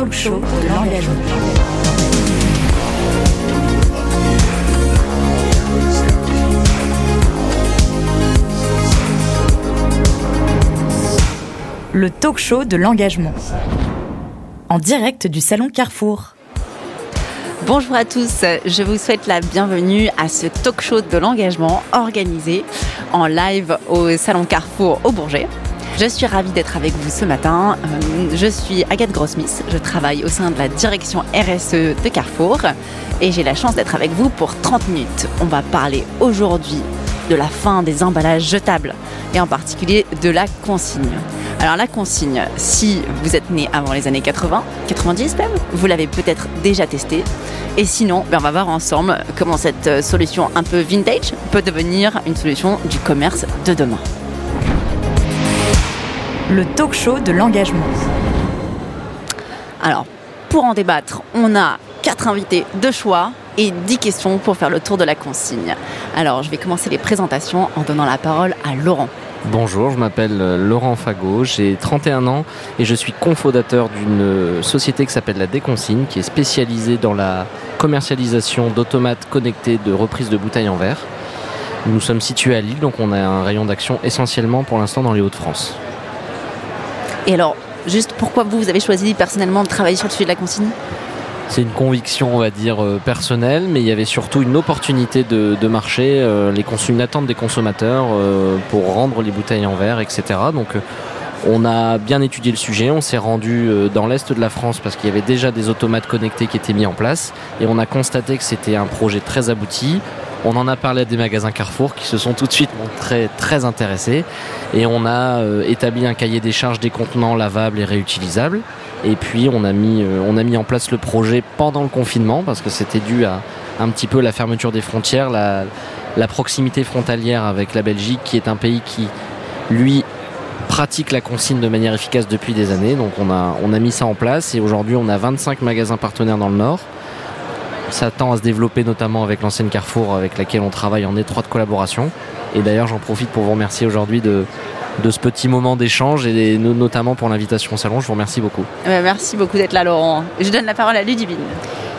talk show de l'engagement. Le talk show de l'engagement. En direct du salon Carrefour. Bonjour à tous, je vous souhaite la bienvenue à ce talk show de l'engagement organisé en live au Salon Carrefour au Bourget. Je suis ravie d'être avec vous ce matin. Euh, je suis Agathe Grossmith, je travaille au sein de la direction RSE de Carrefour et j'ai la chance d'être avec vous pour 30 minutes. On va parler aujourd'hui de la fin des emballages jetables et en particulier de la consigne. Alors la consigne, si vous êtes né avant les années 80, 90 même, vous l'avez peut-être déjà testé. Et sinon, ben, on va voir ensemble comment cette solution un peu vintage peut devenir une solution du commerce de demain. Le talk show de l'engagement. Alors, pour en débattre, on a quatre invités de choix et 10 questions pour faire le tour de la consigne. Alors, je vais commencer les présentations en donnant la parole à Laurent. Bonjour, je m'appelle euh, Laurent Fagot, j'ai 31 ans et je suis cofondateur d'une euh, société qui s'appelle la Déconsigne, qui est spécialisée dans la commercialisation d'automates connectés de reprise de bouteilles en verre. Nous sommes situés à Lille, donc on a un rayon d'action essentiellement pour l'instant dans les Hauts-de-France. Et alors, juste pourquoi vous, vous avez choisi personnellement de travailler sur le sujet de la consigne? C'est une conviction, on va dire, euh, personnelle, mais il y avait surtout une opportunité de, marché, euh, les une attente des consommateurs euh, pour rendre les bouteilles en verre, etc. Donc on a bien étudié le sujet, on s'est rendu dans l'Est de la France parce qu'il y avait déjà des automates connectés qui étaient mis en place et on a constaté que c'était un projet très abouti. On en a parlé à des magasins Carrefour qui se sont tout de suite montrés très intéressés et on a établi un cahier des charges des contenants lavables et réutilisables. Et puis on a mis, euh, on a mis en place le projet pendant le confinement parce que c'était dû à un petit peu la fermeture des frontières, la, proximité frontalière avec la Belgique qui est un pays qui, lui, pratique la consigne de manière efficace depuis des années. Donc on a, on a mis ça en place et aujourd'hui on a 25 magasins partenaires dans le Nord. Ça tend à se développer notamment avec l'ancienne Carrefour avec laquelle on travaille en étroite collaboration. Et d'ailleurs j'en profite pour vous remercier aujourd'hui de, de ce petit moment d'échange et notamment pour l'invitation au salon. Je vous remercie beaucoup. Eh ben, merci beaucoup d'être là, Laurent. Je donne la parole à Ludivine.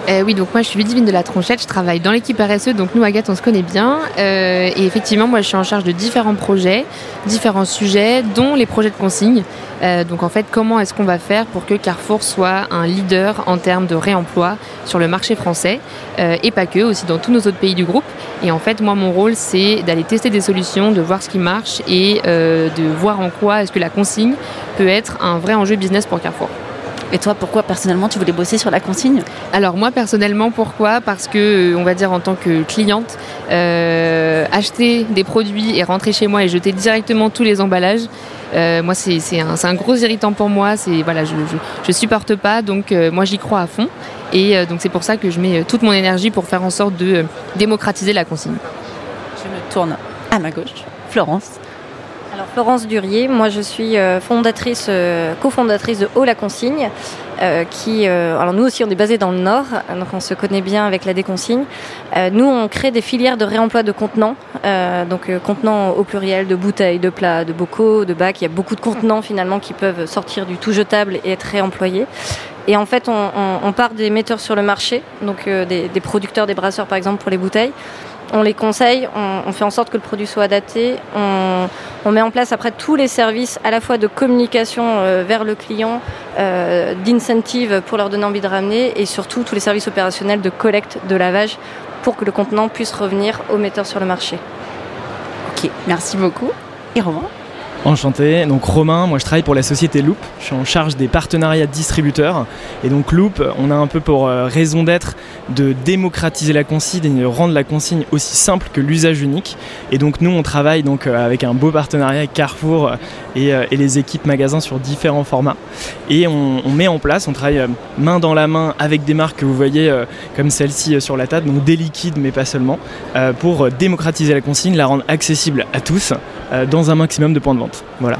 Euh, oui, donc moi je suis Ludivine de la Tronchette, je travaille dans l'équipe RSE, donc nous Agathe on se connaît bien. Euh, et effectivement, moi je suis en charge de différents projets, différents sujets, dont les projets de consigne. Euh, donc en fait, comment est-ce qu'on va faire pour que Carrefour soit un leader en termes de réemploi sur le marché français et pas que, aussi dans tous nos autres pays du groupe? Et en fait, moi mon rôle c'est d'aller tester des solutions, de voir ce qui marche et de voir en quoi est-ce que la consigne peut être un vrai enjeu business pour Carrefour. Et toi, pourquoi personnellement tu voulais bosser sur la consigne Alors moi personnellement, pourquoi? Parce que, euh, on va dire en tant que cliente, euh, acheter des produits et rentrer chez moi et jeter directement tous les emballages, euh, moi c'est un, gros irritant pour moi. C'est voilà, je, je, supporte pas, donc moi j'y crois à fond. Et donc c'est pour ça que je mets toute mon énergie pour faire en sorte de démocratiser la consigne. Je me tourne à ma gauche. Florence. Florence Durier, moi je suis euh, euh, cofondatrice de Haut la Consigne, euh, qui, alors nous aussi on est basé dans le Nord, donc on se connaît bien avec la déconsigne. nous on crée des filières de réemploi de contenants, donc contenants au pluriel, de bouteilles, de plats, de bocaux, de bacs. Il y a beaucoup de contenants finalement qui peuvent sortir du tout jetable et être réemployés. Et en fait, on, part des metteurs sur le marché, donc des, des producteurs, des brasseurs par exemple pour les bouteilles on les conseille, on, fait en sorte que le produit soit adapté, on, met en place après tous les services à la fois de communication euh, vers le client, euh, d'incentive pour leur donner envie de ramener et surtout tous les services opérationnels de collecte, de lavage pour que le contenant puisse revenir au metteur sur le marché. Ok, merci beaucoup. Et Romain Enchanté, donc Romain, moi je travaille pour la société Loop, je suis en charge des partenariats distributeurs. Et donc Loop, on a un peu pour euh, raison d'être de démocratiser la consigne et de rendre la consigne aussi simple que l'usage unique. Et donc nous on travaille donc euh, avec un beau partenariat avec Carrefour euh, et, les équipes magasins sur différents formats. Et on, met en place, on travaille main dans la main avec des marques que vous voyez comme celle-ci sur la table, donc des liquides mais pas seulement, pour démocratiser la consigne, la rendre accessible à tous dans un maximum de points de vente. Voilà.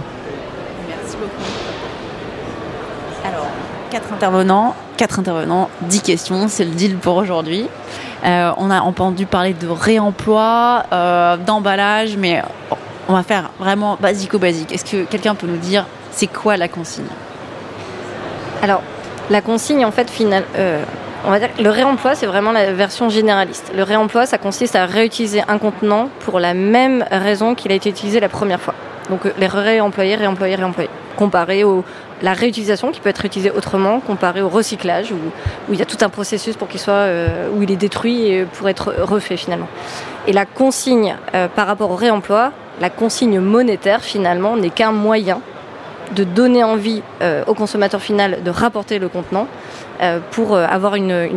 Merci beaucoup. Alors, quatre intervenants, quatre intervenants, dix questions, c'est le deal pour aujourd'hui. Euh, on a entendu parler de réemploi, euh, d'emballage, mais on va faire vraiment basico-basique. Est-ce que quelqu'un peut nous dire c'est quoi la consigne? Alors, La consigne, en fait, final, euh, on va dire le réemploi, c'est vraiment la version généraliste. Le réemploi, ça consiste à réutiliser un contenant pour la même raison qu'il a été utilisé la première fois. Donc euh, les réemployer, réemployer, réemployer. Comparé au la réutilisation qui peut être utilisée autrement, comparé au recyclage où, où il y a tout un processus pour qu'il soit euh, où il est détruit et pour être refait finalement. Et la consigne euh, par rapport au réemploi, la consigne monétaire finalement n'est qu'un moyen de donner envie euh, au consommateur final de rapporter le contenant euh, pour euh, avoir une,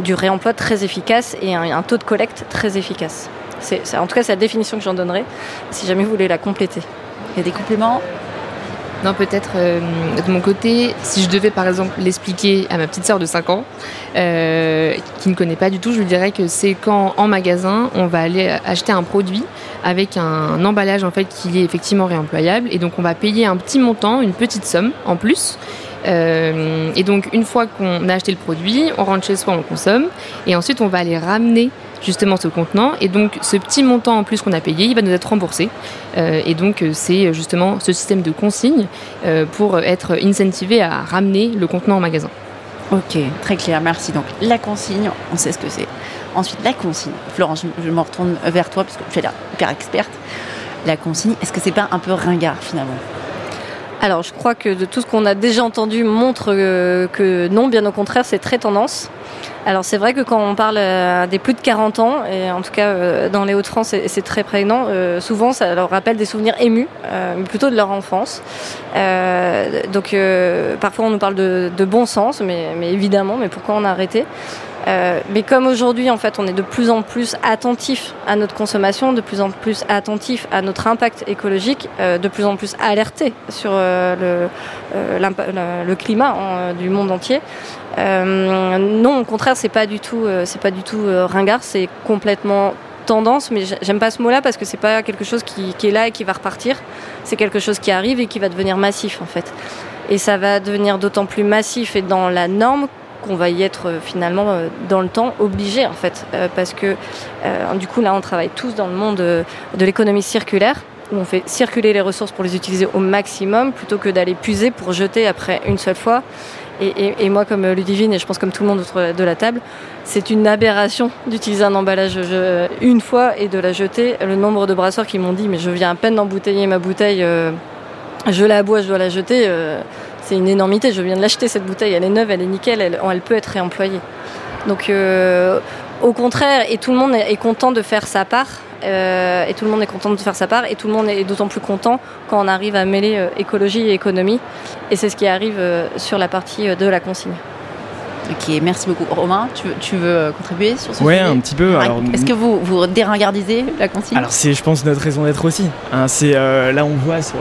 du réemploi très efficace et un, taux de collecte très efficace. C'est- en tout cas, c'est la définition que j'en donnerai si jamais vous voulez la compléter. Il y a des compléments? Non, peut-être euh, de mon côté, si je devais par exemple l'expliquer à ma petite sœur de 5 ans, euh, qui ne connaît pas du tout, je lui dirais que c'est quand en magasin, on va aller acheter un produit avec un emballage en fait qui est effectivement réemployable et donc on va payer un petit montant, une petite somme en plus. Euh, et donc une fois qu'on a acheté le produit, on rentre chez soi, on consomme et ensuite on va aller ramener justement ce contenant et donc ce petit montant en plus qu'on a payé, il va nous être remboursé. Euh, et donc euh, c'est justement ce système de consigne euh, pour être incentivé à ramener le contenant en magasin. Ok, très clair, merci. Donc la consigne, on sait ce que c'est. Ensuite, la consigne. Florence, je, me retourne vers toi puisque tu es la hyper experte. La consigne, est-ce que c'est pas un peu ringard finalement? Alors, je crois que de tout ce qu'on a déjà entendu montre euh, que non, bien au contraire, c'est très tendance. Alors, c'est vrai que quand on parle euh, des plus de 40 ans, et en tout cas euh, dans les Hauts-de-France, c'est très prégnant, souvent ça leur rappelle des souvenirs émus, plutôt de leur enfance. Donc, parfois on nous parle de, de bon sens, mais, mais évidemment, mais pourquoi on a arrêté Euh, mais comme aujourd'hui, en fait, on est de plus en plus attentif à notre consommation, de plus en plus attentif à notre impact écologique, euh, de plus en plus alerté sur euh, le, euh, le, le climat hein, du monde entier. Euh, non, au contraire, c'est pas du tout, euh, c'est pas du tout euh, ringard, c'est complètement tendance, mais j'ai- j'aime pas ce mot-là parce que c'est pas quelque chose qui, qui est là et qui va repartir. C'est quelque chose qui arrive et qui va devenir massif en fait. Et ça va devenir d'autant plus massif et dans la norme qu'on va y être euh, finalement euh, dans le temps obligé en fait, Euh, parce que du coup là on travaille tous dans le monde de l'économie circulaire où on fait circuler les ressources pour les utiliser au maximum plutôt que d'aller puiser pour jeter après une seule fois. Et, moi, comme Ludivine, et je pense comme tout le monde autour de la table, c'est une aberration d'utiliser un emballage une fois et de la jeter. Le nombre de brasseurs qui m'ont dit, mais je viens à peine d'embouteiller ma bouteille, je la bois, je dois la jeter. C'est une énormité. Je viens de l'acheter cette bouteille, elle est neuve, elle est nickel, elle, elle peut être réemployée. Donc, euh, au contraire, et tout le monde est content de faire sa part. euh, et tout le monde est content de faire sa part. Et tout le monde est d'autant plus content quand on arrive à mêler euh, écologie et économie. Et c'est ce qui arrive euh, sur la partie euh, de la consigne. Ok, merci beaucoup. Romain, tu veux, tu veux contribuer sur ce Ouais, sujet un petit peu. Alors, Est-ce que vous, vous déringardisez la consigne? Alors c'est, je pense, notre raison d'être aussi. hein. c'est euh, là on voit sur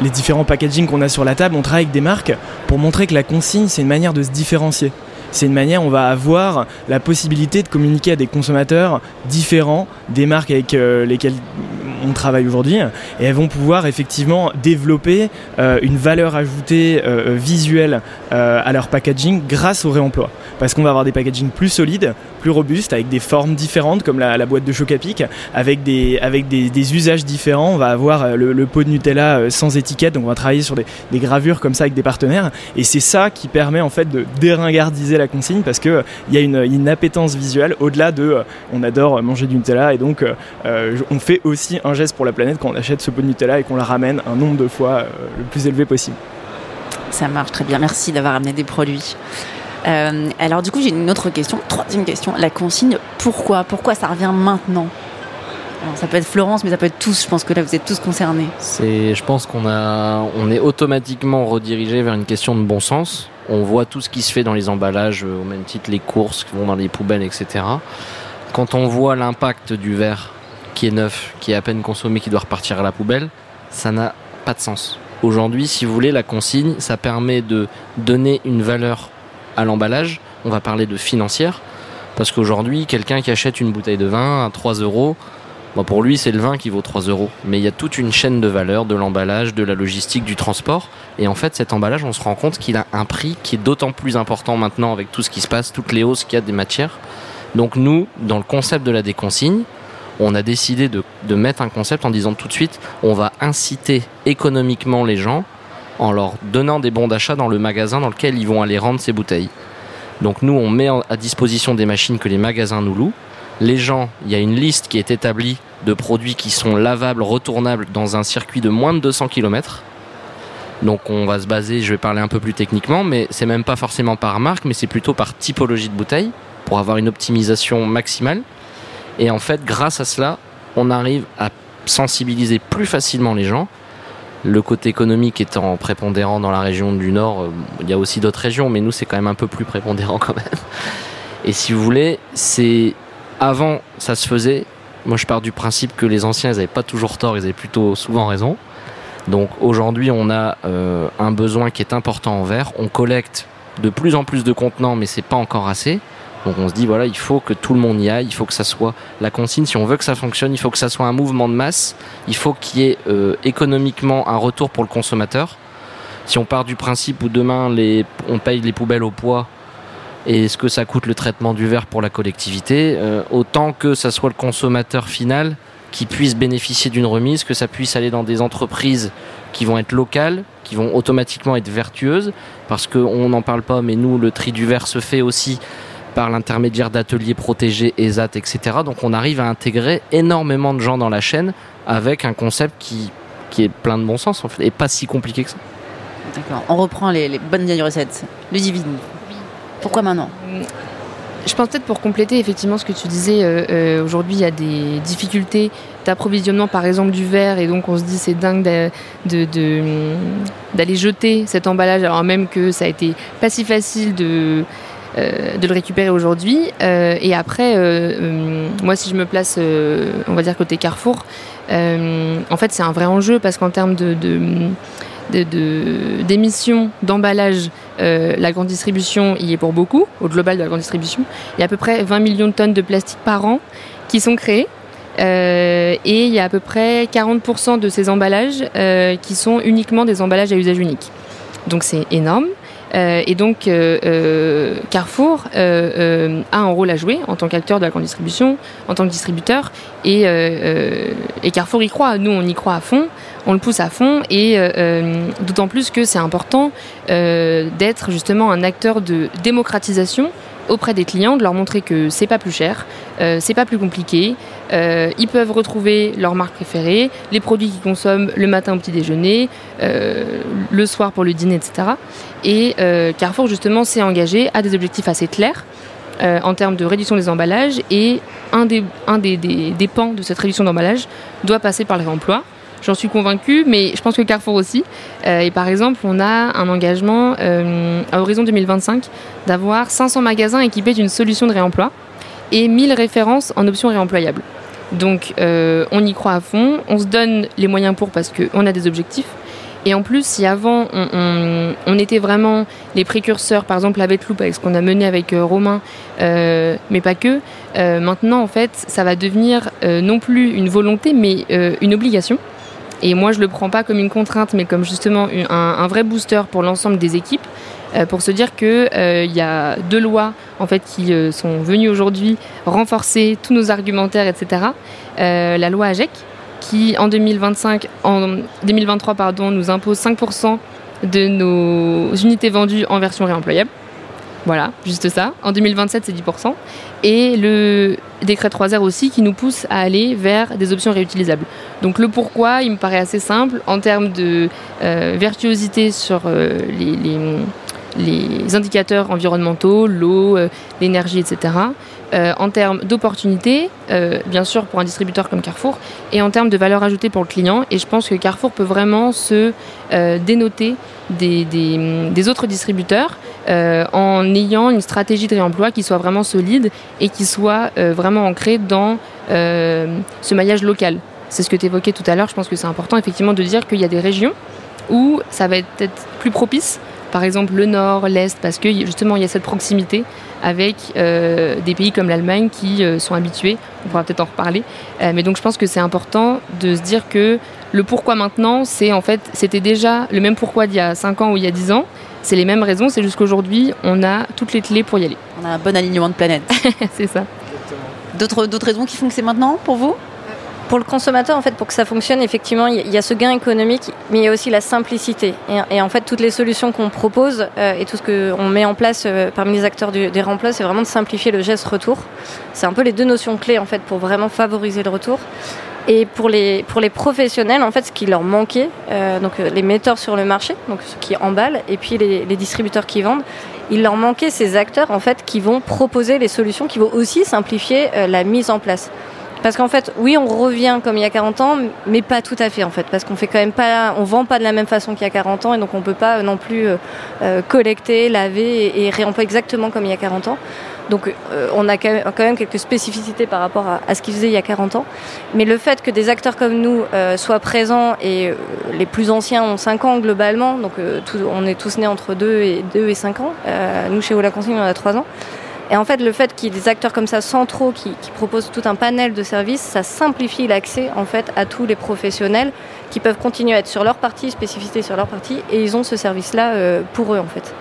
les différents packaging qu'on a sur la table, on travaille avec des marques pour montrer que la consigne c'est une manière de se différencier. C'est une manière, on va avoir la possibilité de communiquer à des consommateurs différents des marques avec euh, lesquelles on travaille aujourd'hui, et elles vont pouvoir effectivement développer euh, une valeur ajoutée euh, visuelle à leur packaging grâce au réemploi. Parce qu'on va avoir des packaging plus solides, plus robustes, avec des formes différentes, comme la, boîte de Chocapic, avec des, avec des, usages différents. On va avoir euh, le, pot de Nutella euh, sans étiquette, donc on va travailler sur des, gravures comme ça avec des partenaires. Et c'est ça qui permet en fait de déringardiser la consigne, parce qu'il y a une, une appétence visuelle au-delà de euh, on adore manger du Nutella, et donc euh, euh, on fait aussi un geste pour la planète quand on achète ce pot de Nutella et qu'on la ramène un nombre de fois euh, le plus élevé possible. Ça marche très bien. Merci d'avoir amené des produits. Euh, alors du coup, j'ai une autre question, troisième question. La consigne, pourquoi? Pourquoi ça revient maintenant? Ça peut être Florence, mais ça peut être tous. Je pense que là, vous êtes tous concernés. C'est, je pense qu'on a, on est automatiquement redirigé vers une question de bon sens. On voit tout ce qui se fait dans les emballages, euh, au même titre les courses qui vont dans les poubelles, etc. Quand on voit l'impact du verre qui est neuf, qui est à peine consommé, qui doit repartir à la poubelle, ça n'a pas de sens. Aujourd'hui, si vous voulez, la consigne, ça permet de donner une valeur à l'emballage. On va parler de financière. Parce qu'aujourd'hui, quelqu'un qui achète une bouteille de vin à 3 euros, Bon, pour lui, c'est le vin qui vaut 3 euros. Mais il y a toute une chaîne de valeur, de l'emballage, de la logistique, du transport. Et en fait, cet emballage, on se rend compte qu'il a un prix qui est d'autant plus important maintenant avec tout ce qui se passe, toutes les hausses qu'il y a des matières. Donc nous, dans le concept de la déconsigne, on a décidé de, de mettre un concept en disant tout de suite, on va inciter économiquement les gens en leur donnant des bons d'achat dans le magasin dans lequel ils vont aller rendre ces bouteilles. Donc nous, on met à disposition des machines que les magasins nous louent. Les gens, il y a une liste qui est établie de produits qui sont lavables, retournables dans un circuit de moins de 200 km. Donc on va se baser, je vais parler un peu plus techniquement, mais c'est même pas forcément par marque, mais c'est plutôt par typologie de bouteille pour avoir une optimisation maximale. Et en fait, grâce à cela, on arrive à sensibiliser plus facilement les gens. Le côté économique étant prépondérant dans la région du Nord, euh, il y a aussi d'autres régions, mais nous c'est quand même un peu plus prépondérant quand même. Et si vous voulez, c'est avant ça se faisait. Moi je pars du principe que les anciens ils n'avaient pas toujours tort, ils avaient plutôt souvent raison. Donc aujourd'hui on a euh, un besoin qui est important en verre. On collecte de plus en plus de contenants, mais c'est pas encore assez. Donc on se dit voilà, il faut que tout le monde y aille, il faut que ça soit la consigne. Si on veut que ça fonctionne, il faut que ça soit un mouvement de masse. Il faut qu'il y ait euh, économiquement un retour pour le consommateur. Si on part du principe où demain on paye les poubelles au poids et ce que ça coûte le traitement du verre pour la collectivité, euh, autant que ça soit le consommateur final qui puisse bénéficier d'une remise, que ça puisse aller dans des entreprises qui vont être locales, qui vont automatiquement être vertueuses, parce qu'on n'en parle pas, mais nous, le tri du verre se fait aussi par l'intermédiaire d'ateliers protégés, ESAT, etc. Donc on arrive à intégrer énormément de gens dans la chaîne avec un concept qui, qui est plein de bon sens en fait, et pas si compliqué que ça. D'accord. On reprend les, bonnes vieilles recettes. Le divine. Pourquoi maintenant je pense peut-être pour compléter effectivement ce que tu disais, euh, euh, aujourd'hui il y a des difficultés d'approvisionnement par exemple du verre et donc on se dit c'est dingue d'aller de, jeter cet emballage alors même que ça a été pas si facile de, euh, de le récupérer aujourd'hui. Euh, et après, euh, moi, si je me place, on va dire côté Carrefour, en fait, c'est un vrai enjeu parce qu'en termes de, d'émissions, d'emballage, la grande distribution y est pour beaucoup, au global de la grande distribution. Il y a à peu près 20 millions de tonnes de plastique par an qui sont créées. et il y a à peu près 40% de ces emballages qui sont uniquement des emballages à usage unique. Donc c'est énorme. Euh, et donc euh, euh, Carrefour a un rôle à jouer en tant qu'acteur de la grande distribution, en tant que distributeur, et, et, Carrefour y croit. Nous, on y croit à fond, on le pousse à fond, et d'autant plus que c'est important d'être justement un acteur de démocratisation auprès des clients, de leur montrer que c'est pas plus cher, c'est pas plus compliqué. Euh, ils peuvent retrouver leur marque préférée, les produits qu'ils consomment le matin au petit déjeuner, euh, le soir pour le dîner, etc. Et Carrefour justement s'est engagé à des objectifs assez clairs en termes de réduction des emballages et un des, un des, des pans de cette réduction d'emballage doit passer par le réemploi. J'en suis convaincue, mais je pense que Carrefour aussi. Euh, et par exemple, on a un engagement euh, à horizon 2025 d'avoir 500 magasins équipés d'une solution de réemploi et 1000 références en options réemployables. Donc euh, on y croit à fond, on se donne les moyens pour parce qu'on a des objectifs. Et en plus, si avant on, était vraiment les précurseurs, par exemple avec Loop, avec ce qu'on a mené avec Romain, mais pas que, maintenant en fait, ça va devenir non plus une volonté, mais une obligation. Et moi, je le prends pas comme une contrainte, mais comme justement un, vrai booster pour l'ensemble des équipes, euh, pour se dire qu'il euh, y a deux lois en fait qui euh, sont venues aujourd'hui renforcer tous nos argumentaires, etc. la loi AGEC, qui en 2025, en 2023 pardon, nous impose 5% de nos unités vendues en version réemployable. Voilà, juste ça. En 2027, c'est 10%. Et le décret 3R aussi qui nous pousse à aller vers des options réutilisables. Donc le pourquoi, il me paraît assez simple en termes de euh, virtuosité sur euh, les, indicateurs environnementaux, l'eau, euh, l'énergie, etc. en termes d'opportunités, bien sûr pour un distributeur comme Carrefour, et en termes de valeur ajoutée pour le client. Et je pense que Carrefour peut vraiment se dénoter des, autres distributeurs euh, en ayant une stratégie de réemploi qui soit vraiment solide et qui soit euh, vraiment ancrée dans euh, ce maillage local. C'est ce que tu évoquais tout à l'heure, je pense que c'est important effectivement de dire qu'il y a des régions où ça va être plus propice, par exemple le nord, l'est, parce que justement il y a cette proximité avec des pays comme l'Allemagne qui sont habitués, on pourra peut-être en reparler, mais donc je pense que c'est important de se dire que le pourquoi maintenant, c'est en fait, c'était déjà le même pourquoi d'il y a 5 ans ou il y a 10 ans. C'est les mêmes raisons, c'est juste qu'aujourd'hui, on a toutes les clés pour y aller. On a un bon alignement de planète. c'est ça. D'autres, d'autres raisons qui font que c'est maintenant pour vous? Pour le consommateur, en fait, pour que ça fonctionne, effectivement, il y a ce gain économique, mais il y a aussi la simplicité. Et, en fait, toutes les solutions qu'on propose euh, et tout ce qu'on met en place euh, parmi les acteurs des remplats, c'est vraiment de simplifier le geste retour. C'est un peu les deux notions clés, en fait, pour vraiment favoriser le retour. Et pour les, professionnels, en fait, ce qui leur manquait, euh, donc les metteurs sur le marché, ceux qui emballent, et puis les, les, distributeurs qui vendent, il leur manquait ces acteurs en fait qui vont proposer les solutions, qui vont aussi simplifier la mise en place. Parce qu'en fait, oui, on revient comme il y a 40 ans, mais pas tout à fait en fait, parce qu'on fait quand même pas, on vend pas de la même façon qu'il y a 40 ans, et donc on peut pas non plus euh, euh, collecter, laver et, réemployer exactement comme il y a 40 ans. Donc euh, on a quand même quelques spécificités par rapport à, ce qu'ils faisaient il y a 40 ans. Mais le fait que des acteurs comme nous soient présents et les plus anciens ont 5 ans globalement, donc on est tous nés entre 2 et, 2 et 5 ans. nous chez Ola Consigne on a 3 ans. Et en fait, le fait qu'il y ait des acteurs comme ça centraux qui, proposent tout un panel de services, ça simplifie l'accès en fait à tous les professionnels qui peuvent continuer à être sur leur partie, spécificité sur leur partie, et ils ont ce service-là euh, pour eux en fait.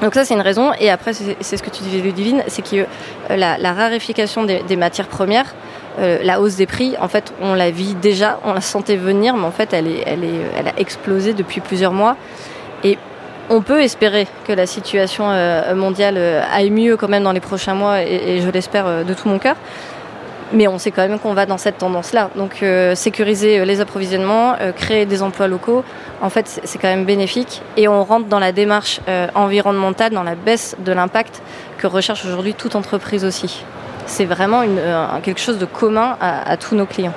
Donc ça c'est une raison. Et après c'est ce que tu disais Ludivine, c'est que euh, la, raréfication des, matières premières, euh, la hausse des prix, en fait on la vit déjà, on la sentait venir, mais en fait elle, est, elle, est, elle a explosé depuis plusieurs mois. On peut espérer que la situation euh, mondiale euh, aille mieux quand même dans les prochains mois et, je l'espère euh, de tout mon cœur. Mais on sait quand même qu'on va dans cette tendance-là. Donc sécuriser les approvisionnements, créer des emplois locaux, en fait c'est quand même bénéfique. Et on rentre dans la démarche environnementale, dans la baisse de l'impact que recherche aujourd'hui toute entreprise aussi. C'est vraiment quelque chose de commun à tous nos clients.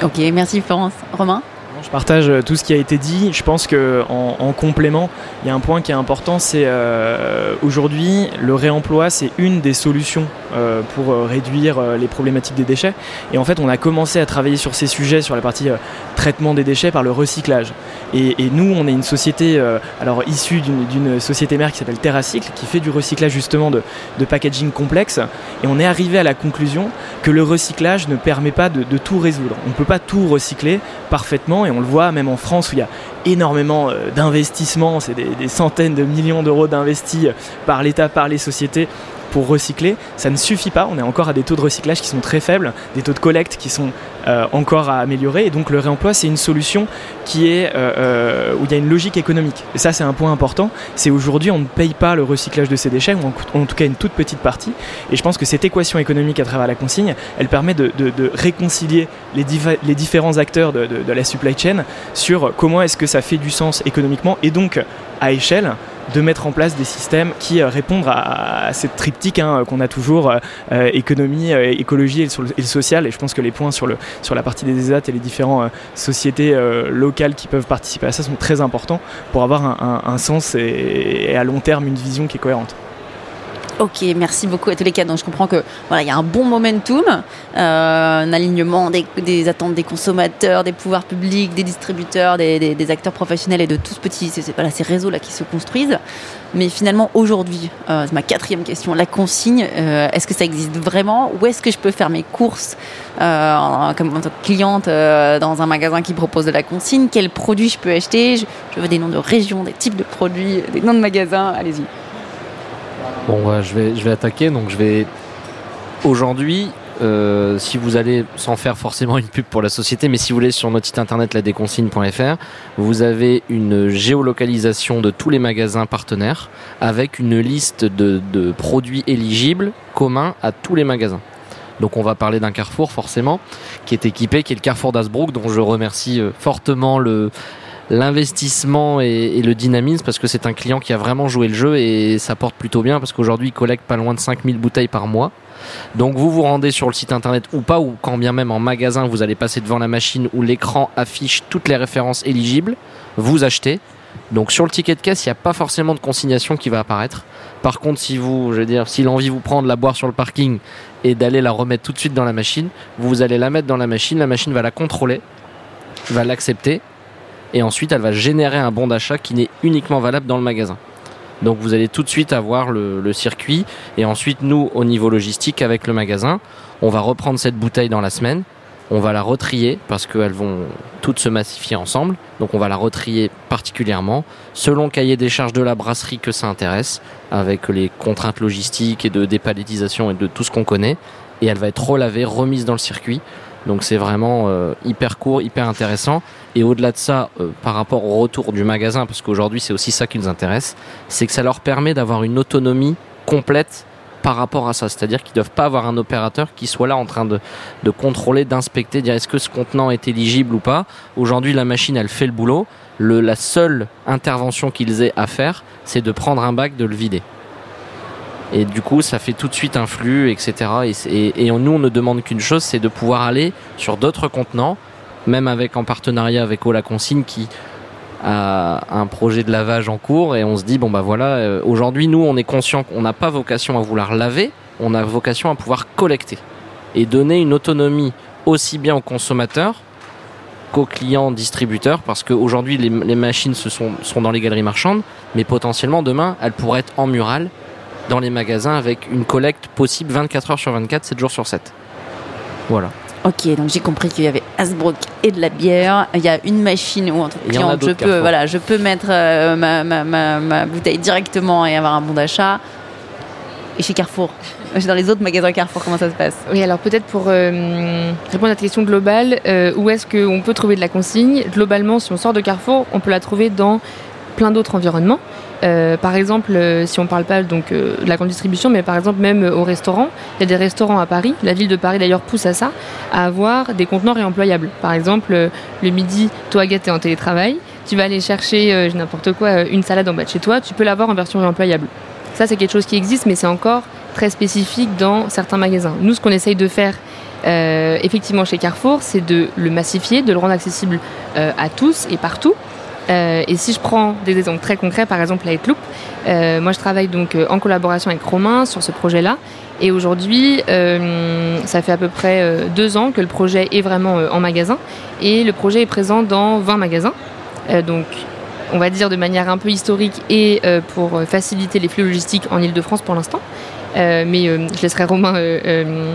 Ok, merci Florence. Romain? Je partage euh, tout ce qui a été dit. Je pense que en, complément, il y a un point qui est important, c'est euh, aujourd'hui le réemploi, c'est une des solutions euh, pour réduire les problématiques des déchets. Et en fait, on a commencé à travailler sur ces sujets, sur la partie traitement des déchets par le recyclage. Et, nous, on est une société, alors issue d'une société mère qui s'appelle TerraCycle, qui fait du recyclage justement de, packaging complexe. Et on est arrivé à la conclusion que le recyclage ne permet pas de tout résoudre. On ne peut pas tout recycler parfaitement et on le voit même en France où il y a énormément euh, d'investissements, c'est des, centaines de millions d'euros d'investis euh, par l'État, par les sociétés pour recycler, ça ne suffit pas. On est encore à des taux de recyclage qui sont très faibles, des taux de collecte qui sont euh, encore à améliorer. Et donc le réemploi, c'est une solution qui est où il y a une logique économique. Ça, c'est un point important. C'est aujourd'hui, on ne paye pas le recyclage de ces déchets, ou en, tout cas une toute petite partie. Et je pense que cette équation économique à travers la consigne, elle permet de, réconcilier les, les, différents acteurs de, de la supply chain sur comment est-ce que ça fait du sens économiquement et donc à échelle de mettre en place des systèmes qui euh, répondent à, cette triptyque hein, qu'on a toujours euh, euh, économie, écologie et le, social. Et je pense que les points sur, la partie des ESAT et les différentes sociétés locales qui peuvent participer à ça sont très importants pour avoir un, sens et à long terme une vision qui est cohérente. Ok, merci beaucoup à tous les cas. Donc je comprends que voilà, il y a un bon momentum, euh, un alignement des, attentes des consommateurs, des pouvoirs publics, des distributeurs, des, acteurs professionnels et de tous petits c'est, voilà, ces réseaux là qui se construisent. Mais finalement aujourd'hui, euh, c'est ma quatrième question, la consigne, euh, est-ce que ça existe vraiment Où est-ce que je peux faire mes courses en, comme tant que cliente dans un magasin qui propose de la consigne? Quels produits je peux acheter? Je, je veux des noms de régions, des types de produits, des noms de magasins. Allez-y. Bon, je, vais, je vais attaquer. Donc, je vais. Aujourd'hui, euh, si vous allez, sans faire forcément une pub pour la société, mais si vous voulez sur notre site internet ladéconsigne.fr, vous avez une géolocalisation de tous les magasins partenaires avec une liste de, de produits éligibles communs à tous les magasins. Donc on va parler d'un carrefour forcément qui est équipé, qui est le carrefour d'Asbrook, dont je remercie euh, fortement le, l'investissement et, le dynamisme parce que c'est un client qui a vraiment joué le jeu et ça porte plutôt bien parce qu'aujourd'hui il collecte pas loin de 5000 bouteilles par mois. Donc vous vous rendez sur le site internet ou pas, ou quand bien même en magasin vous allez passer devant la machine où l'écran affiche toutes les références éligibles, vous achetez. Donc sur le ticket de caisse, il n'y a pas forcément de consignation qui va apparaître. Par contre, si vous, je veux dire, si l'envie vous prend de la boire sur le parking et d'aller la remettre tout de suite dans la machine, vous allez la mettre dans la machine, la machine va la contrôler, va l'accepter et ensuite elle va générer un bon d'achat qui n'est uniquement valable dans le magasin. Donc vous allez tout de suite avoir le, circuit. Et ensuite nous au niveau logistique avec le magasin, on va reprendre cette bouteille dans la semaine, on va la retrier parce qu'elles vont toutes se massifier ensemble, donc on va la retrier particulièrement selon le cahier des charges de la brasserie que ça intéresse, avec les contraintes logistiques et de dépalettisation et de tout ce qu'on connaît, et elle va être relavée, remise dans le circuit Donc c'est vraiment euh, hyper court, hyper intéressant. Et au-delà de ça, euh, par rapport au retour du magasin, parce qu'aujourd'hui c'est aussi ça qui nous intéresse, c'est que ça leur permet d'avoir une autonomie complète par rapport à ça. C'est-à-dire qu'ils ne doivent pas avoir un opérateur qui soit là en train de, contrôler, d'inspecter, dire est-ce que ce contenant est éligible ou pas. Aujourd'hui, la machine, elle fait le boulot. La seule intervention qu'ils aient à faire, c'est de prendre un bac, de le vider. Et du coup, ça fait tout de suite un flux, etc. Et, nous, on ne demande qu'une chose, c'est de pouvoir aller sur d'autres contenants, même avec en partenariat avec Ola Consigne qui a un projet de lavage en cours. Et on se dit, bon bah voilà, euh, aujourd'hui, nous, on est conscient qu'on n'a pas vocation à vouloir laver, on a vocation à pouvoir collecter et donner une autonomie aussi bien aux consommateurs qu'aux clients distributeurs parce qu'aujourd'hui les, machines sont, sont dans les galeries marchandes mais potentiellement demain elles pourraient être en mural dans les magasins avec une collecte possible 24 heures sur 24, 7 jours sur 7. Voilà. Ok, donc j'ai compris qu'il y avait Asbrook et de la bière. Il y a une machine où en tant que client, je peux, voilà, je peux mettre euh, ma, ma, ma, ma, bouteille directement et avoir un bon d'achat. Et chez Carrefour Dans les autres magasins Carrefour, comment ça se passe? Oui, alors peut-être pour euh, répondre à ta question globale, euh, où est-ce qu'on peut trouver de la consigne? Globalement, si on sort de Carrefour, on peut la trouver dans plein d'autres environnements. Euh, par exemple, euh, si on ne parle pas donc euh, de la grande distribution, mais par exemple même au restaurant, il y a des restaurants à Paris. La ville de Paris d'ailleurs pousse à ça, à avoir des contenants réemployables. Par exemple, le midi, toi Agathe, es en télétravail, tu vas aller chercher n'importe quoi, une salade en bas de chez toi, tu peux l'avoir en version réemployable. Ça, c'est quelque chose qui existe, mais c'est encore très spécifique dans certains magasins. Nous, ce qu'on essaye de faire effectivement chez Carrefour, c'est de le massifier, de le rendre accessible à tous et partout. Euh, et si je prends des exemples très concrets, par exemple la euh, moi je travaille donc euh, en collaboration avec Romain sur ce projet-là. Et aujourd'hui, ça fait à peu près deux ans que le projet est vraiment en magasin. Et le projet est présent dans 20 magasins. donc on va dire de manière un peu historique et pour faciliter les flux logistiques en Ile-de-France pour l'instant. Euh, mais euh, je laisserai Romain, euh,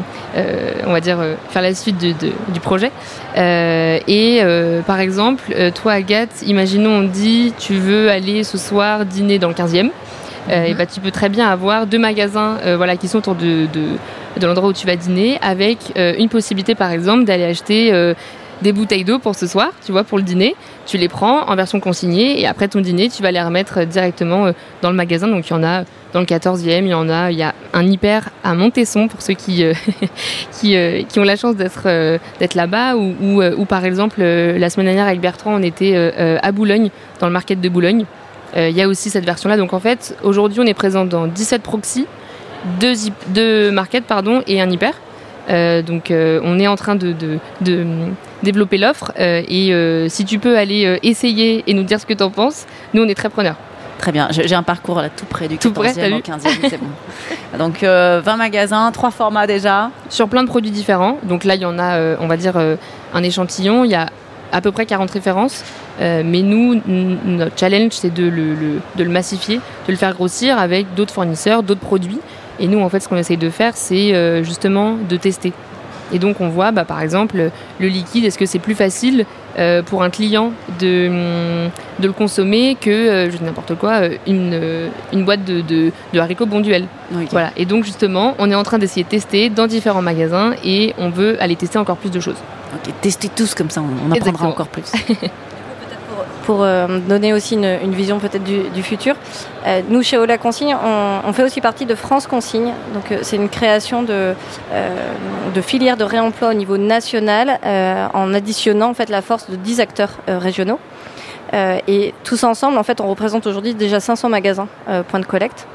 on va dire, faire la suite de, du projet. et par exemple, toi, Agathe, imaginons, on dit, tu veux aller ce soir dîner dans le 15e. et bah, tu peux très bien avoir deux magasins voilà, qui sont autour de, de, de l'endroit où tu vas dîner, avec une possibilité, par exemple, d'aller acheter des bouteilles d'eau pour ce soir, tu vois, pour le dîner. Tu les prends en version consignée et après ton dîner, tu vas les remettre directement dans le magasin. Donc il y en a dans le 14e, il y en a, il y a un hyper à Montesson pour ceux qui, euh, euh, qui, ont la chance d'être euh, là-bas, ou, ou, par exemple, la semaine dernière avec Bertrand, on était à Boulogne, dans le market de Boulogne. Il y a aussi cette version-là. Donc en fait, aujourd'hui, on est présent dans 17 proxy, deux, deux markets pardon, et un hyper. Donc on est en train de, de, de développer l'offre et si tu peux aller essayer et nous dire ce que tu en penses, nous on est très preneurs. Très bien, j'ai un parcours là tout près du 14e près, au 15e, c'est bon. Donc 20 magasins, trois formats déjà. Sur plein de produits différents. Donc là il y en a, on va dire, un échantillon, il y a à peu près 40 références. mais nous, notre challenge, c'est de le, le, de le massifier, de le faire grossir avec d'autres fournisseurs, d'autres produits. Et nous, en fait, ce qu'on essaye de faire, c'est euh, justement de tester. Et donc, on voit, bah, par exemple, le liquide, est-ce que c'est plus facile euh, pour un client de, hum, de le consommer que, euh, je dis n'importe quoi, une, une boîte de, de, de haricots bonduel okay. Voilà. Et donc, justement, on est en train d'essayer de tester dans différents magasins et on veut aller tester encore plus de choses. Ok, tester tous comme ça, on, on apprendra encore plus. pour euh, donner aussi une, vision peut-être du, futur. Euh, nous, chez Ola Consigne, on, fait aussi partie de France Consigne. Donc, euh, c'est une création de, de filières de réemploi au niveau national en additionnant en fait la force de 10 acteurs régionaux. et tous ensemble, en fait, on représente aujourd'hui déjà 500 magasins points de collecte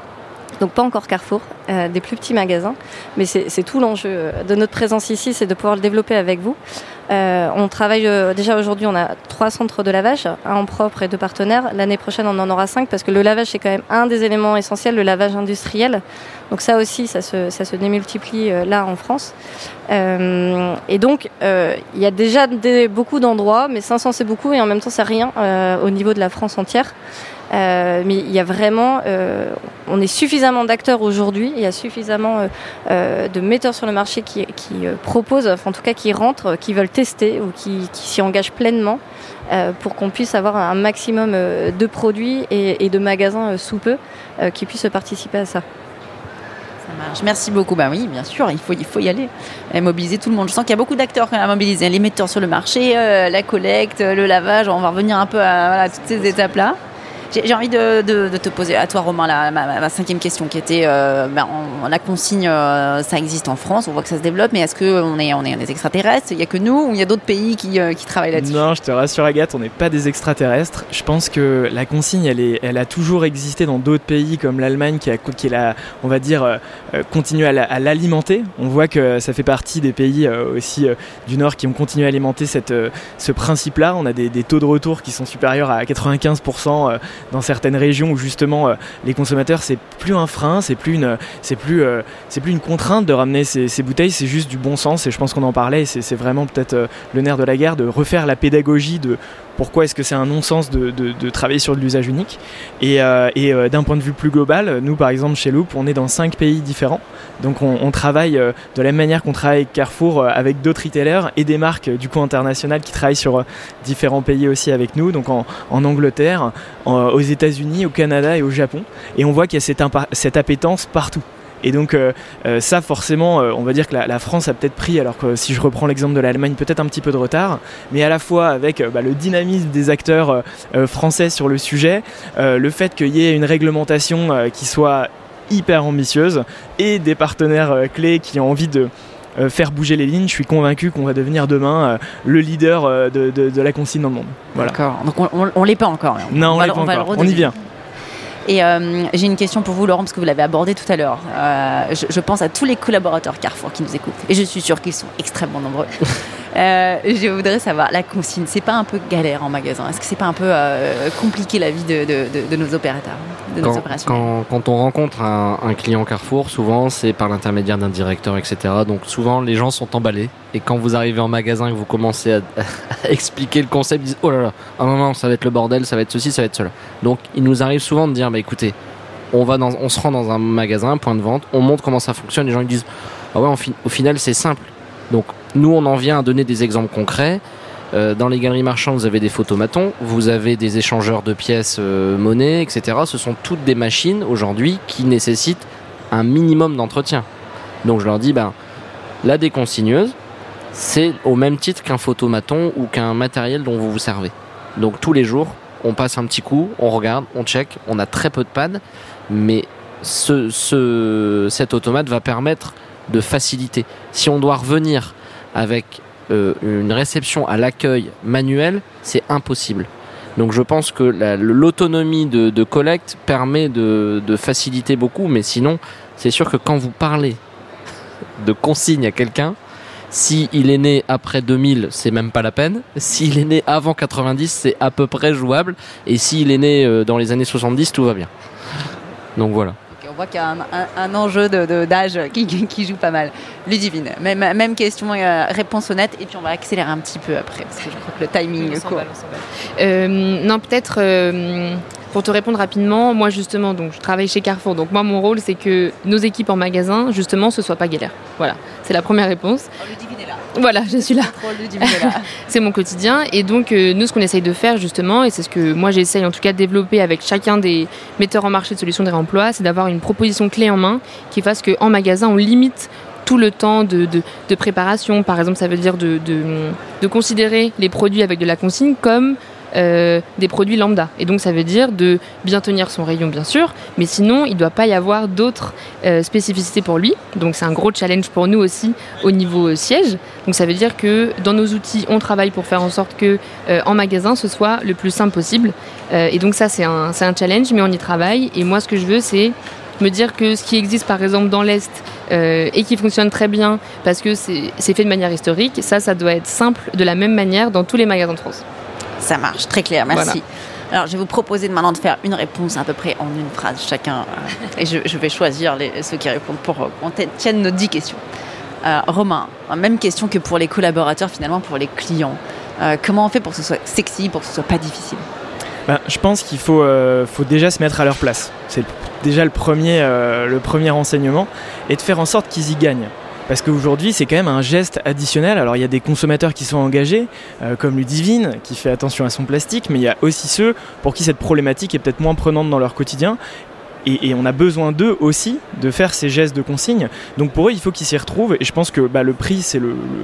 donc pas encore Carrefour, euh, des plus petits magasins, mais c'est tout l'enjeu de notre présence ici, c'est de pouvoir le développer avec vous. Euh, on travaille euh, déjà aujourd'hui, on a trois centres de lavage, un en propre et deux partenaires. L'année prochaine, on en aura cinq parce que le lavage c'est quand même un des éléments essentiels, le lavage industriel. Donc ça aussi, ça se, démultiplie euh, là en France. Euh, et donc, euh, il y a déjà beaucoup d'endroits, mais 500 c'est beaucoup et en même temps c'est rien au niveau de la France entière. Euh, mais il y a vraiment, euh, on est suffisamment d'acteurs aujourd'hui, il y a suffisamment euh, de metteurs sur le marché qui, qui proposent, enfin, en tout cas qui rentrent, qui veulent tester ou qui, qui s'y engagent pleinement pour qu'on puisse avoir un maximum de produits et, et de magasins sous peu qui puissent participer à ça. Ça marche. Merci beaucoup. Bah oui, bien sûr, il faut, il faut y aller. Mobiliser tout le monde. Je sens qu'il y a beaucoup d'acteurs à mobiliser. Les metteurs sur le marché, euh, la collecte, le lavage. On va revenir un peu à, voilà, toutes ces étapes-là. J'ai envie de, te poser à toi, Romain, la, ma, cinquième question qui était euh, ben, on, la consigne, euh, ça existe en France, on voit que ça se développe, mais est-ce qu'on est, on est des extraterrestres? Il n'y a que nous ou il y a d'autres pays qui, euh, qui travaillent là-dessus? Non, je te rassure, Agathe, on n'est pas des extraterrestres. Je pense que la consigne, elle, est, elle a toujours existé dans d'autres pays comme l'Allemagne qui, a, qui la, on va dire, continue à l'alimenter. On voit que ça fait partie des pays aussi du Nord qui ont continué à alimenter cette, ce principe-là. On a des, taux de retour qui sont supérieurs à 95% dans certaines régions où justement euh, les consommateurs c'est plus un frein, c'est plus une c'est euh, c'est contrainte de ramener ces, bouteilles, c'est juste du bon sens et je pense qu'on en parlait. C'est vraiment peut-être euh, le nerf de la guerre de refaire la pédagogie de pourquoi est-ce que c'est un non-sens de, de, travailler sur de l'usage unique. Et, euh, euh, d'un point de vue plus global, nous par exemple chez Loop, on est dans cinq pays différents. Donc on, travaille euh, de la même manière qu'on travaille avec Carrefour, avec d'autres retailers et des marques du coup internationales qui travaillent sur différents pays aussi avec nous. Donc en, Angleterre, aux États-Unis, au Canada et au Japon. Et on voit qu'il y a cette, cette appétence partout. Et donc euh, euh, ça forcément, euh, on va dire que la, la France a peut-être pris, alors que si je reprends l'exemple de l'Allemagne, peut-être un petit peu de retard, mais à la fois avec bah, le dynamisme des acteurs français sur le sujet, le fait qu'il y ait une réglementation qui soit hyper ambitieuse et des partenaires clés qui ont envie de faire bouger les lignes, je suis convaincu qu'on va devenir demain le leader de, de, de, la consigne dans le monde. Voilà. D'accord, donc on, on, on l'est pas encore. On, non, on, on, pas encore. on y vient. Et euh, j'ai une question pour vous, Laurent, parce que vous l'avez abordé tout à l'heure. Euh, je, je, pense à tous les collaborateurs Carrefour qui nous écoutent. Et je suis sûre qu'ils sont extrêmement nombreux. euh, je voudrais savoir, la consigne, c'est pas un peu galère en magasin? Est-ce que c'est pas un peu compliqué la vie de, de, de, de nos opérateurs de quand, nos opérations? quand, quand, on rencontre un, un client Carrefour, souvent c'est par l'intermédiaire d'un directeur, etc. Donc souvent les gens sont emballés. Et quand vous arrivez en magasin et que vous commencez à, expliquer le concept, ils disent Oh là là, ah non, non, ça va être le bordel, ça va être ceci, ça va être cela. Donc il nous arrive souvent de dire bah, écoutez, on, va on se rend dans un magasin, un point de vente, on montre comment ça fonctionne, les gens ils disent Ah ouais, au final c'est simple. Donc nous on en vient à donner des exemples concrets. Euh, dans les galeries marchandes, vous avez des photomatons, vous avez des échangeurs de pièces euh, monnaie, etc. Ce sont toutes des machines aujourd'hui qui nécessitent un minimum d'entretien. Donc je leur dis, ben, la déconsigneuse, c'est au même titre qu'un photomaton ou qu'un matériel dont vous vous servez. Donc tous les jours, on passe un petit coup, on regarde, on check, on a très peu de panne, mais ce, ce, cet automate va permettre de faciliter. Si on doit revenir avec euh, une réception à l'accueil manuel, c'est impossible. Donc je pense que l'autonomie de, de, collecte permet de, de, faciliter beaucoup, mais sinon, c'est sûr que quand vous parlez de consigne à quelqu'un, si il est né après 2000, c'est même pas la peine. S'il est né avant 90, c'est à peu près jouable. Et s'il est né euh, dans les années 70, tout va bien. Donc voilà on voit qu'il y a un, un, un enjeu d'âge de, de, qui, qui, joue pas mal. Ludivine, même, même question, euh, réponse honnête, et puis on va accélérer un petit peu après, parce que je crois que le timing est court. Euh, non, peut-être euh, pour te répondre rapidement, moi justement, donc je travaille chez Carrefour, donc moi mon rôle c'est que nos équipes en magasin, justement, ce soit pas galère. Voilà, c'est la première réponse. Oh, là. Voilà, je suis là. c'est mon quotidien. Et donc, euh, nous, ce qu'on essaye de faire, justement, et c'est ce que moi j'essaye en tout cas de développer avec chacun des metteurs en marché de solutions de réemploi, c'est d'avoir une proposition clé en main qui fasse qu'en magasin, on limite tout le temps de, de, de, préparation. Par exemple, ça veut dire de, de, considérer les produits avec de la consigne comme euh, des produits lambda. Et donc ça veut dire de bien tenir son rayon bien sûr, mais sinon il ne doit pas y avoir d'autres euh, spécificités pour lui. Donc c'est un gros challenge pour nous aussi au niveau euh, siège. Donc ça veut dire que dans nos outils, on travaille pour faire en sorte que en magasin ce soit le plus simple possible. Et donc ça c'est un, un challenge, mais on y travaille. Et moi ce que je veux c'est me dire que ce qui existe par exemple dans l'Est et qui fonctionne très bien parce que c'est fait de manière historique, ça, ça doit être simple de la même manière dans tous les magasins de France. Ça marche, très clair, merci. Voilà. Alors, je vais vous proposer maintenant de faire une réponse à peu près en une phrase chacun. Et je, je, vais choisir les, ceux qui répondent pour qu'on tienne nos 10 questions. Euh, Romain, même question que pour les collaborateurs, finalement, pour les clients. Euh, comment on fait pour que ce soit sexy, pour que ce soit pas difficile? Ben, Je pense qu'il faut, euh, faut déjà se mettre à leur place. C'est déjà le premier, le premier renseignement. Et de faire en sorte qu'ils y gagnent. Parce qu'aujourd'hui, c'est quand même un geste additionnel. Alors, il y a des consommateurs qui sont engagés, euh, comme Ludivine, qui fait attention à son plastique, mais il y a aussi ceux pour qui cette problématique est peut-être moins prenante dans leur quotidien. Et, on a besoin d'eux aussi de faire ces gestes de consigne. Donc pour eux, il faut qu'ils s'y retrouvent. Et je pense que bah, le prix, c'est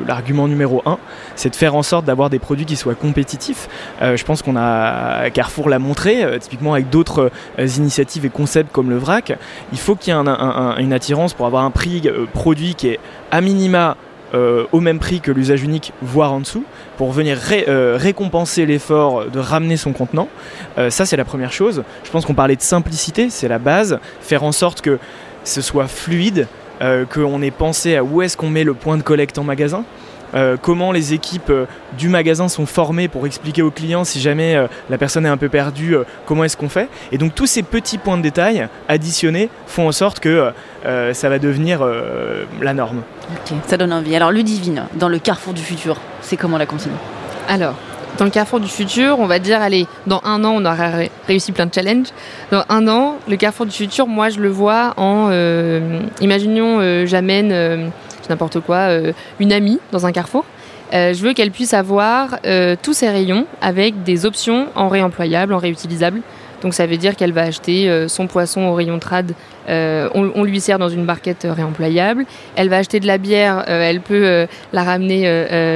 l'argument numéro un, c'est de faire en sorte d'avoir des produits qui soient compétitifs. Euh, je pense qu'on a Carrefour l'a montré, euh, typiquement avec d'autres euh, initiatives et concepts comme le vrac. Il faut qu'il y ait une attirance pour avoir un prix produit qui est à minima euh, au même prix que l'usage unique, voire en dessous, pour venir euh, récompenser l'effort de ramener son contenant. Euh, ça, c'est la première chose. Je pense qu'on parlait de simplicité, c'est la base. Faire en sorte que ce soit fluide, qu'on ait pensé à où est-ce qu'on met le point de collecte en magasin. Euh, comment les équipes euh, du magasin sont formées pour expliquer aux clients si jamais euh, la personne est un peu perdue, comment est-ce qu'on fait? Et donc tous ces petits points de détail additionnés font en sorte que ça va devenir la norme. Ok, ça donne envie. Alors Ludivine, dans le carrefour du futur, c'est comment la consigne? Alors, dans le carrefour du futur, on va dire, allez, dans un an, on aura réussi plein de challenges. Dans un an, le carrefour du futur, moi, je le vois en, imaginons, j'amène n'importe quoi, euh, une amie dans un carrefour. Euh, je veux qu'elle puisse avoir euh, tous ses rayons avec des options en réemployable, en réutilisable. Donc ça veut dire qu'elle va acheter son poisson au rayon trad, on, lui sert dans une barquette réemployable. Elle va acheter de la bière, elle peut la ramener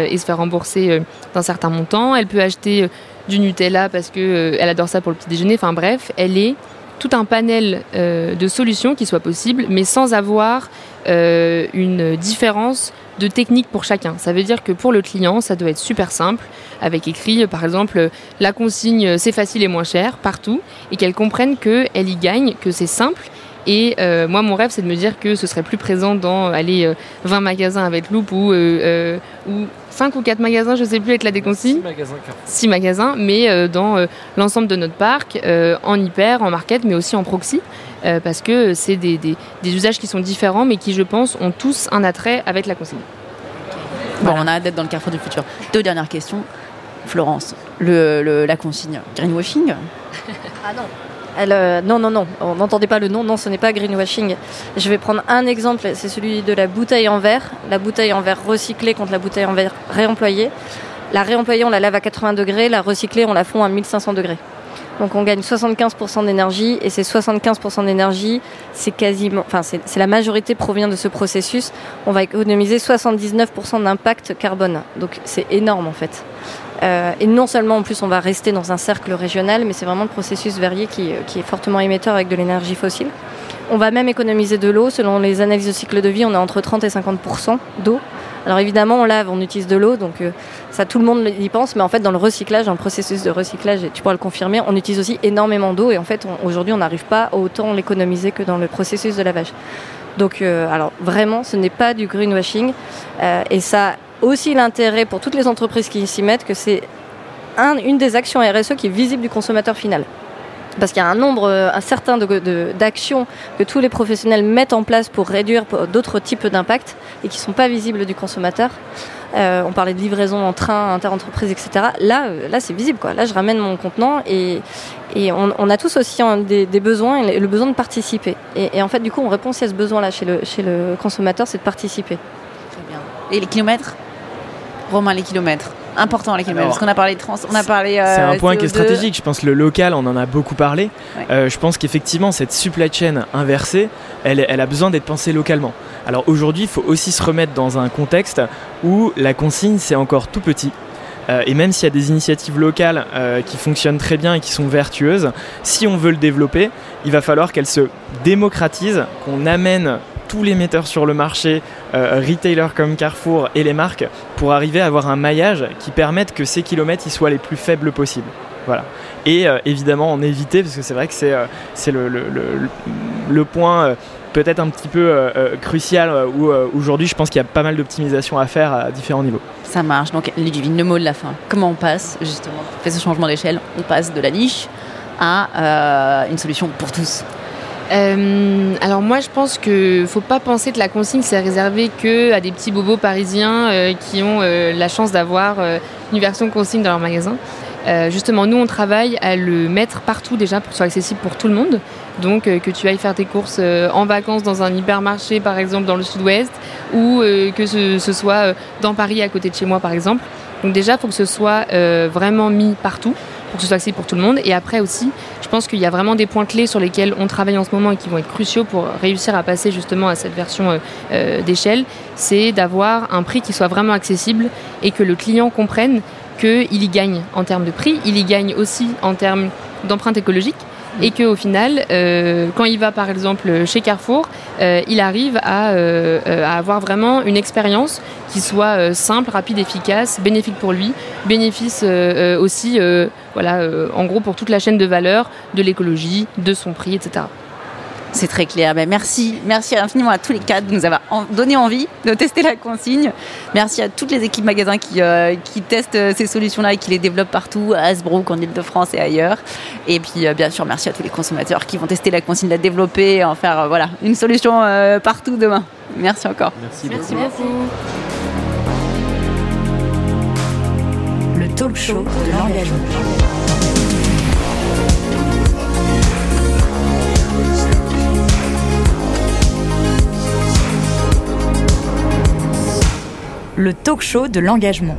et se faire rembourser d'un certain montant. Elle peut acheter du Nutella parce que elle adore ça pour le petit déjeuner. Enfin bref, elle est tout un panel de solutions qui soient possibles, mais sans avoir euh, une différence de technique pour chacun. Ça veut dire que pour le client, ça doit être super simple, avec écrit par exemple la consigne c'est facile et moins cher partout, et qu'elle comprenne qu'elle y gagne, que c'est simple. Et euh, moi, mon rêve, c'est de me dire que ce serait plus présent dans aller 20 euh, magasins avec Loop ou, ou 5 ou 4 magasins, je ne sais plus, avec la déconsigne. 6 magasins, 6 magasins, mais dans l'ensemble de notre parc, en hyper, en market, mais aussi en proxy. Euh, parce que c'est des, des, usages qui sont différents, mais qui, je pense, ont tous un attrait avec la consigne. Bon, on a hâte d'être dans le carrefour du futur. Deux dernières questions. Florence, le, la consigne greenwashing? Ah non. Euh, non, non, non, on n'entendait pas le nom, non, ce n'est pas greenwashing. Je vais prendre un exemple, c'est celui de la bouteille en verre, la bouteille en verre recyclée contre la bouteille en verre réemployée. La réemployée, on la lave à 80 degrés, la recyclée, on la fond à 1500 degrés. Donc on gagne 75% d'énergie et ces 75% d'énergie, c'est quasiment, enfin c'est la majorité provient de ce processus. On va économiser 79% d'impact carbone. Donc c'est énorme en fait. Euh, et non seulement en plus on va rester dans un cercle régional, mais c'est vraiment le processus verrier qui, qui est fortement émetteur avec de l'énergie fossile. On va même économiser de l'eau. Selon les analyses de cycle de vie, on est entre 30 et 50% d'eau. Alors évidemment, on lave, on utilise de l'eau, donc euh, ça tout le monde y pense, mais en fait dans le recyclage, dans le processus de recyclage, et tu pourras le confirmer, on utilise aussi énormément d'eau et en fait aujourd'hui on n'arrive pas autant l'économiser que dans le processus de lavage. Donc euh, alors vraiment, ce n'est pas du greenwashing euh, et ça aussi l'intérêt pour toutes les entreprises qui s'y mettent que c'est une des actions RSE qui est visible du consommateur final parce qu'il y a un nombre euh, un certain d'actions que tous les professionnels mettent en place pour réduire d'autres types d'impacts et qui ne sont pas visibles du consommateur. Euh, on parlait de livraison en train, inter-entreprise, etc. Là, euh, là c'est visible. Quoi. Là, je ramène mon contenant et, et on, a tous aussi des, besoins et le besoin de participer. Et, en fait, du coup, on répond à ce besoin-là chez le, chez le consommateur, c'est de participer. Très bien. Et les kilomètres? Romain, les kilomètres important les kilomètres. Parce qu'on a parlé de trans, on a parlé. Euh, c'est un point qui est stratégique. Je pense que le local, on en a beaucoup parlé. Euh, je pense qu'effectivement, cette supply chain inversée, elle, elle a besoin d'être pensée localement. Alors aujourd'hui, il faut aussi se remettre dans un contexte où la consigne, c'est encore tout petit. Euh, et même s'il y a des initiatives locales qui fonctionnent très bien et qui sont vertueuses, si on veut le développer, il va falloir qu'elles se démocratisent, qu'on amène tous les metteurs sur le marché, euh, retailers comme Carrefour et les marques, pour arriver à avoir un maillage qui permette que ces kilomètres ils soient les plus faibles possibles. Voilà. Et euh, évidemment en éviter, parce que c'est vrai que c'est euh, le, point peut-être un petit peu crucial où aujourd'hui je pense qu'il y a pas mal d'optimisation à faire à différents niveaux. Ça marche. Donc Ludivine, le mot de la fin. Comment on passe justement, on fait ce changement d'échelle, on passe de la niche à une solution pour tous euh, alors moi je pense que faut pas penser que la consigne c'est réservé que à des petits bobos parisiens euh, qui ont euh, la chance d'avoir une version consigne dans leur magasin. justement, nous on travaille à le mettre partout déjà pour que ce soit accessible pour tout le monde. Donc que tu ailles faire tes courses en vacances dans un hypermarché par exemple dans le sud-ouest ou que ce, ce soit dans Paris à côté de chez moi par exemple. Donc déjà, il faut que ce soit vraiment mis partout. Pour que ce soit accessible pour tout le monde. Et après aussi, je pense qu'il y a vraiment des points clés sur lesquels on travaille en ce moment et qui vont être cruciaux pour réussir à passer justement à cette version euh, euh, d'échelle. C'est d'avoir un prix qui soit vraiment accessible et que le client comprenne qu'il y gagne en termes de prix, il y gagne aussi en termes d'empreinte écologique et qu'au final, euh, quand il va par exemple chez Carrefour, euh, il arrive à, euh, à, avoir vraiment une expérience qui soit simple, rapide, efficace, bénéfique pour lui, bénéfice aussi, voilà, en gros pour toute la chaîne de valeur de l'écologie, de son prix, etc. C'est très clair. Ben, merci, merci infiniment à tous les quatre de nous avoir donné envie de tester la consigne. Merci à toutes les équipes magasins qui, euh, qui testent euh, ces solutions-là et qui les développent partout, à Hasbrook, en Ile-de-France et ailleurs. Et puis, euh, bien sûr, merci à tous les consommateurs qui vont tester la consigne, la développer, en faire voilà, une solution partout demain. Merci encore. Merci, merci beaucoup. Le talk show de l'engagement. le talk show de l'engagement.